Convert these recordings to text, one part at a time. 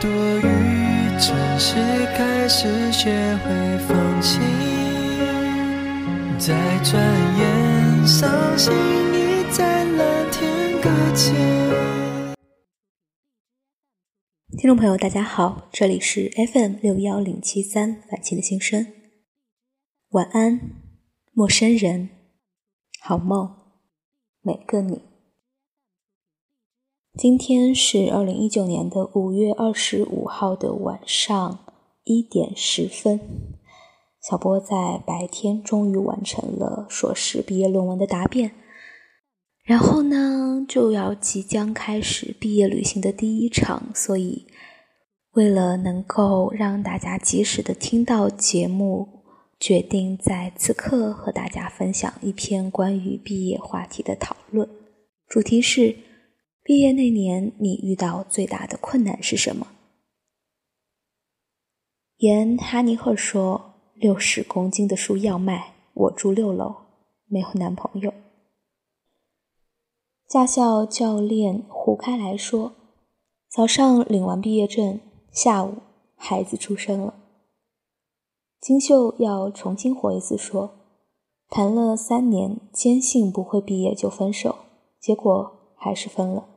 多余，真是开始学会放弃。再转眼，伤心已在蓝天搁浅。听众朋友，大家好，这里是 FM 六幺零七三晚晴的心声。晚安，陌生人，好梦，每个你。今天是二零一九年的五月二十五号的晚上一点十分，小波在白天终于完成了硕士毕业论文的答辩，然后呢就要即将开始毕业旅行的第一场，所以为了能够让大家及时的听到节目，决定在此刻和大家分享一篇关于毕业话题的讨论，主题是。毕业那年，你遇到最大的困难是什么？沿哈尼赫说：“六十公斤的书要卖，我住六楼，没有男朋友。”驾校教练胡开来说：“早上领完毕业证，下午孩子出生了。”金秀要重新活一次说：“谈了三年，坚信不会毕业就分手，结果还是分了。”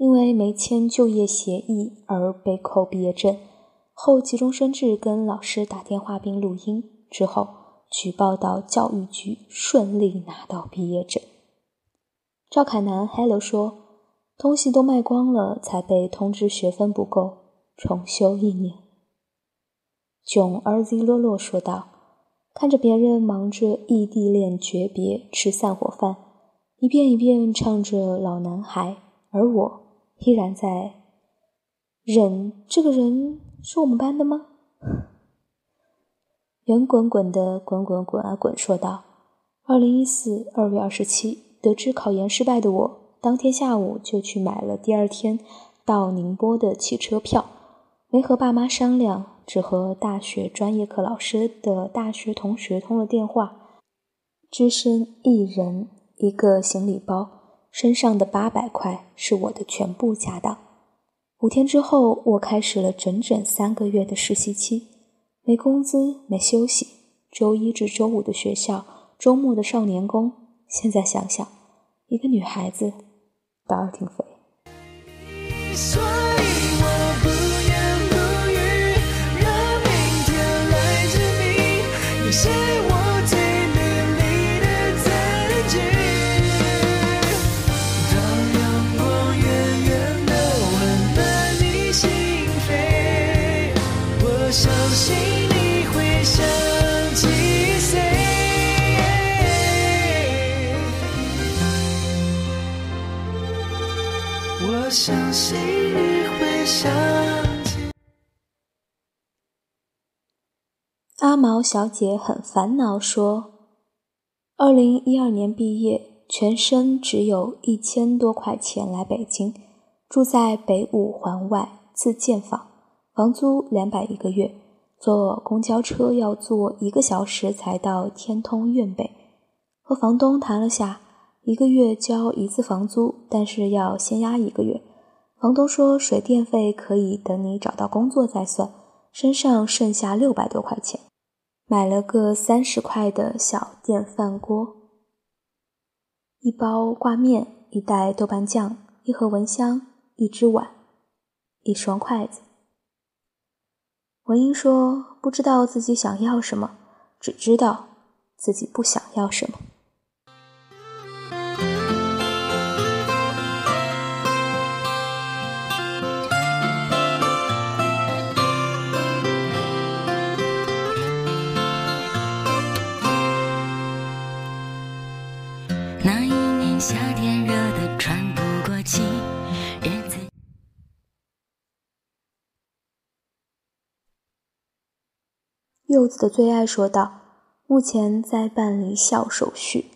因为没签就业协议而被扣毕业证，后急中生智跟老师打电话并录音，之后举报到教育局，顺利拿到毕业证。赵凯南 Hello 说，东西都卖光了，才被通知学分不够，重修一年。囧 RZ 洛洛说道，看着别人忙着异地恋诀别吃散伙饭，一遍一遍唱着老男孩，而我。依然在忍，这个人是我们班的吗？圆滚滚的滚滚滚啊滚，说道：“二零一四二月二十七，得知考研失败的我，当天下午就去买了第二天到宁波的汽车票，没和爸妈商量，只和大学专业课老师的大学同学通了电话，只身一人一个行李包。”身上的八百块是我的全部家当。五天之后，我开始了整整三个月的实习期，没工资，没休息，周一至周五的学校，周末的少年宫。现在想想，一个女孩子倒是挺肥。相毛小姐很烦恼，说：“二零一二年毕业，全身只有一千多块钱来北京，住在北五环外自建房，房租两百一个月，坐公交车要坐一个小时才到天通苑北。和房东谈了下。”一个月交一次房租，但是要先押一个月。房东说水电费可以等你找到工作再算。身上剩下六百多块钱，买了个三十块的小电饭锅，一包挂面，一袋豆瓣酱，一盒蚊香，一只碗，一双筷子。文英说：“不知道自己想要什么，只知道自己不想要什么。”那一年夏天热得喘不过气，日子。柚子的最爱说道，目前在办离校手续，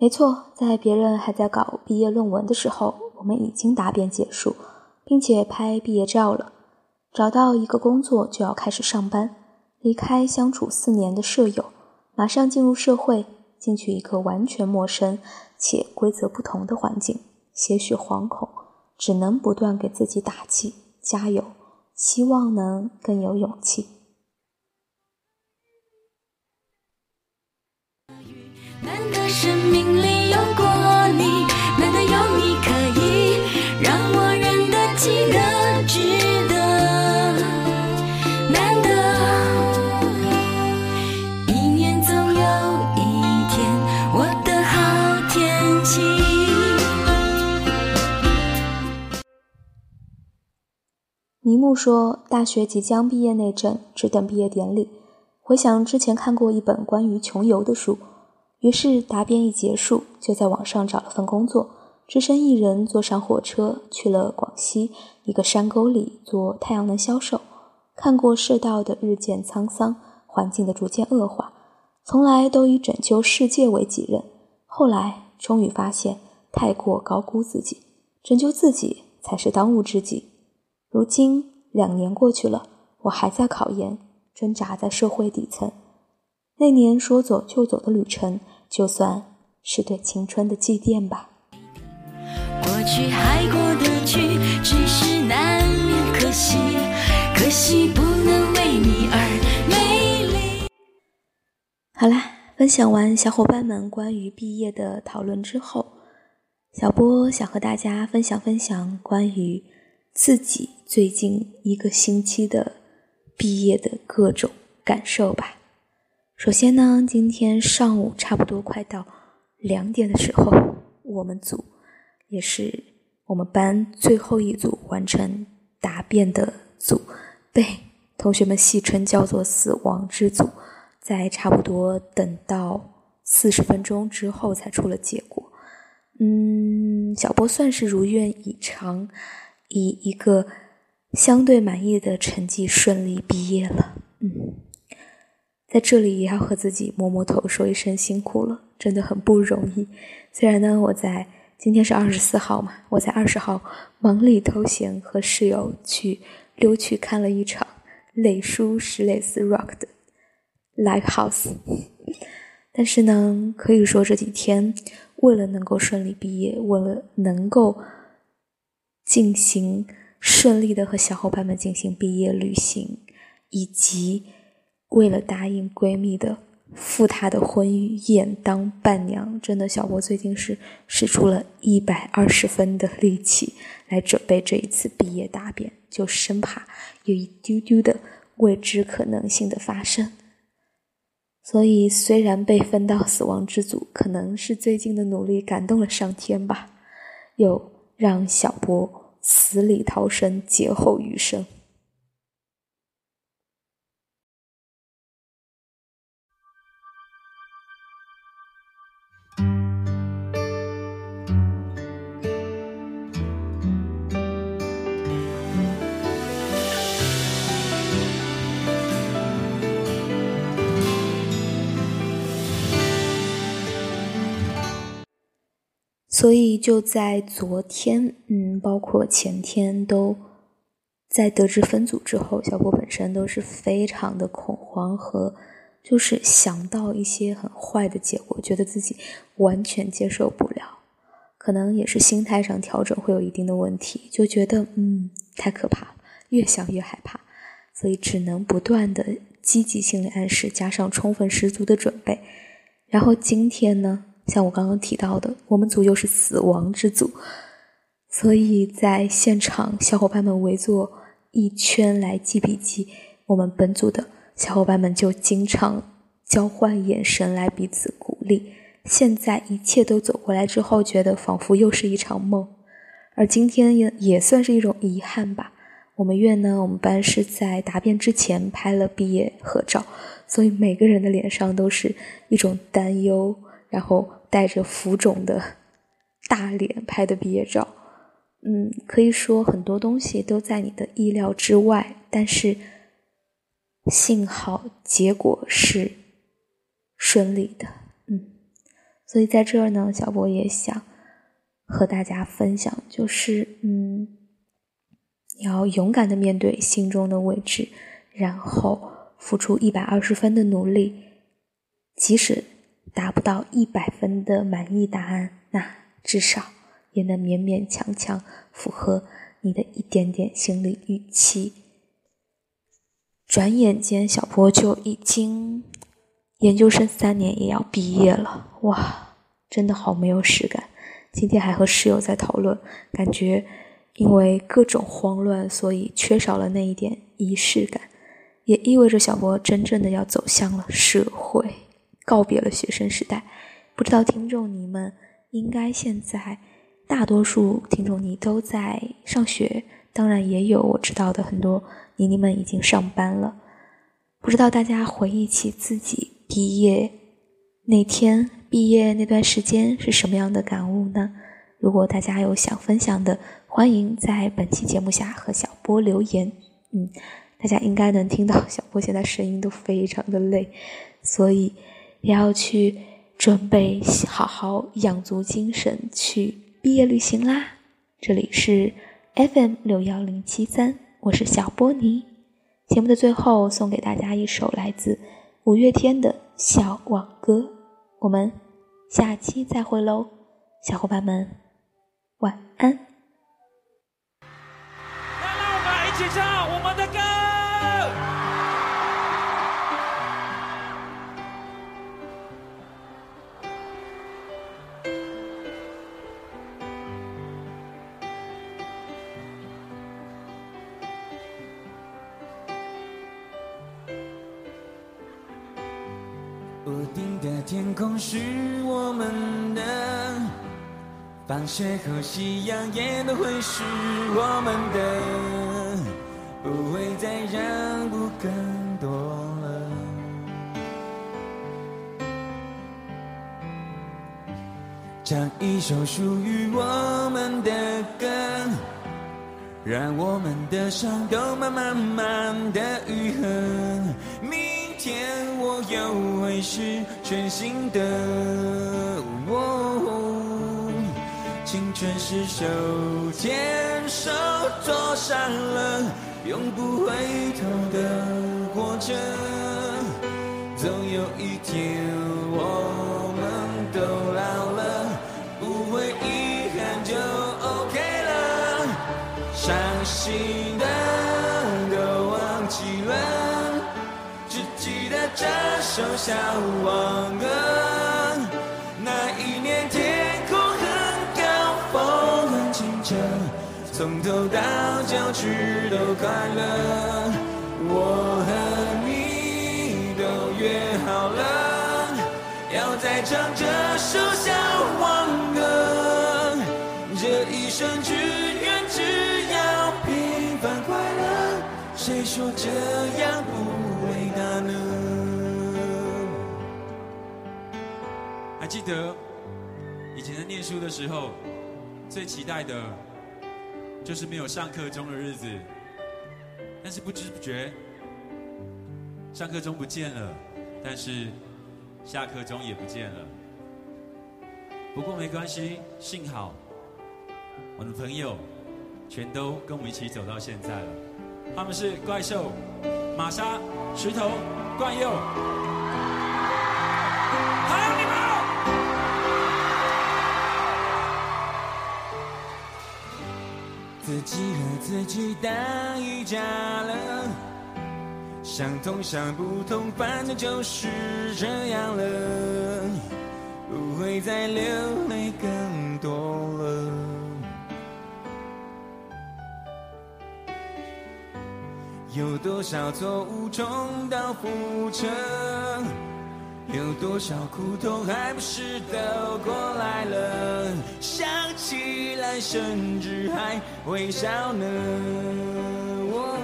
没错，在别人还在搞毕业论文的时候，我们已经答辩结束，并且拍毕业照了，找到一个工作就要开始上班，离开相处四年的舍友马上进入社会。进去一个完全陌生且规则不同的环境，些许惶恐，只能不断给自己打气，加油。”希望能更有勇气。生命尼木说：“大学即将毕业那阵，只等毕业典礼。回想之前看过一本关于穷游的书，于是答辩一结束，就在网上找了份工作，只身一人坐上火车去了广西一个山沟里做太阳能销售。看过世道的日渐沧桑，环境的逐渐恶化，从来都以拯救世界为己任。后来终于发现，太过高估自己，拯救自己才是当务之急。”如今两年过去了，我还在考研，挣扎在社会底层。那年说走就走的旅程，就算是对青春的祭奠吧。过去还过得去，只是难免可惜，可惜不能为你而美丽。好啦，分享完小伙伴们关于毕业的讨论之后，小波想和大家分享分享关于。自己最近一个星期的毕业的各种感受吧。首先呢，今天上午差不多快到两点的时候，我们组也是我们班最后一组完成答辩的组，被同学们戏称叫做“死亡之组”。在差不多等到四十分钟之后才出了结果。嗯，小波算是如愿以偿。以一个相对满意的成绩顺利毕业了，嗯，在这里也要和自己摸摸头，说一声辛苦了，真的很不容易。虽然呢，我在今天是二十四号嘛，我在二十号忙里偷闲和室友去溜去看了一场磊叔史莱斯 Rock 的 Live House，但是呢，可以说这几天为了能够顺利毕业，为了能够。进行顺利的和小伙伴们进行毕业旅行，以及为了答应闺蜜的赴她的婚宴当伴娘，真的小波最近是使出了一百二十分的力气来准备这一次毕业答辩，就生怕有一丢丢的未知可能性的发生。所以，虽然被分到死亡之组，可能是最近的努力感动了上天吧，又让小波。死里逃生，劫后余生。所以就在昨天，嗯，包括前天，都在得知分组之后，小波本身都是非常的恐慌和，就是想到一些很坏的结果，觉得自己完全接受不了，可能也是心态上调整会有一定的问题，就觉得嗯太可怕了，越想越害怕，所以只能不断的积极心理暗示，加上充分十足的准备，然后今天呢？像我刚刚提到的，我们组又是死亡之组，所以在现场，小伙伴们围坐一圈来记笔记。我们本组的小伙伴们就经常交换眼神来彼此鼓励。现在一切都走过来之后，觉得仿佛又是一场梦。而今天也也算是一种遗憾吧。我们院呢，我们班是在答辩之前拍了毕业合照，所以每个人的脸上都是一种担忧，然后。带着浮肿的 大脸拍的毕业照，嗯，可以说很多东西都在你的意料之外，但是幸好结果是顺利的，嗯，所以在这儿呢，小波也想和大家分享，就是嗯，你要勇敢的面对心中的未知，然后付出一百二十分的努力，即使达不到一百分的满意答案，那至少也能勉勉强强符合你的一点点心理预期。转眼间，小波就已经研究生三年也要毕业了，哇，真的好没有实感。今天还和室友在讨论，感觉因为各种慌乱，所以缺少了那一点仪式感，也意味着小波真正的要走向了社会，告别了学生时代。不知道听众你们应该现在大多数听众你都在上学，当然也有我知道的很多。妮妮们已经上班了，不知道大家回忆起自己毕业那天、毕业那段时间是什么样的感悟呢？如果大家有想分享的，欢迎在本期节目下和小波留言。嗯，大家应该能听到小波现在声音都非常的累，所以也要去准备好好养足精神去毕业旅行啦。这里是 FM 六幺零七三。我是小波尼，节目的最后送给大家一首来自五月天的小网歌，我们下期再会喽，小伙伴们晚安。来让我们一起唱我们屋顶的天空是我们的，放学后夕阳也都会是我们的，不会再让步更多了。唱一首属于我们的歌，让我们的伤都慢慢慢的愈合。天我又会是全新的。青春是手牵手坐上了永不回头的火车，总有一天我们都老了，不会遗憾就 OK 了，伤心的都忘记了，记得这首小网歌。那一年天空很高，风很清澈，从头到脚趾都快乐。我和你都约好了，要再唱这首小网歌。这一生只愿只要平凡快乐，谁说这样不记得以前在念书的时候，最期待的就是没有上课钟的日子。但是不知不觉，上课钟不见了，但是下课钟也不见了。不过没关系，幸好我的朋友全都跟我们一起走到现在了。他们是怪兽、玛莎、石头、冠佑，自己和自己打一架了，想通想不通，反正就是这样了，不会再流泪更多了。有多少错误重蹈覆辙？有多少苦痛还不是都过来了？想起来甚至还微笑呢。哦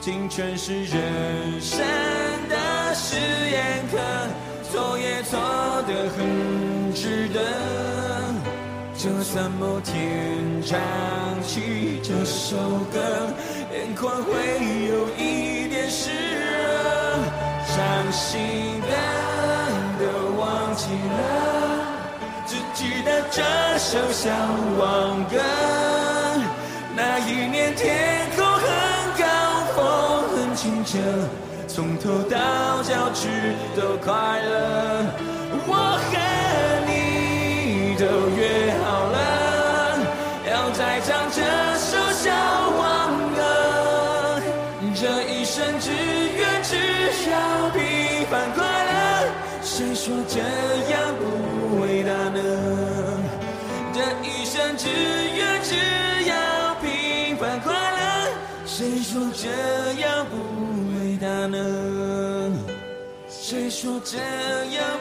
青春是人生的实验课，错也错得很值得。就算某天唱起这首歌，眼眶会心的都忘记了，只记得这首小王歌。那一年天空很高，风很清澈，从头到脚趾都快乐。我和你都约好了，要再唱这首小王歌。这一生只愿只要平，谁说这样不伟大呢？这一生只愿只要平凡快乐，谁说这样不伟大呢？谁说这样？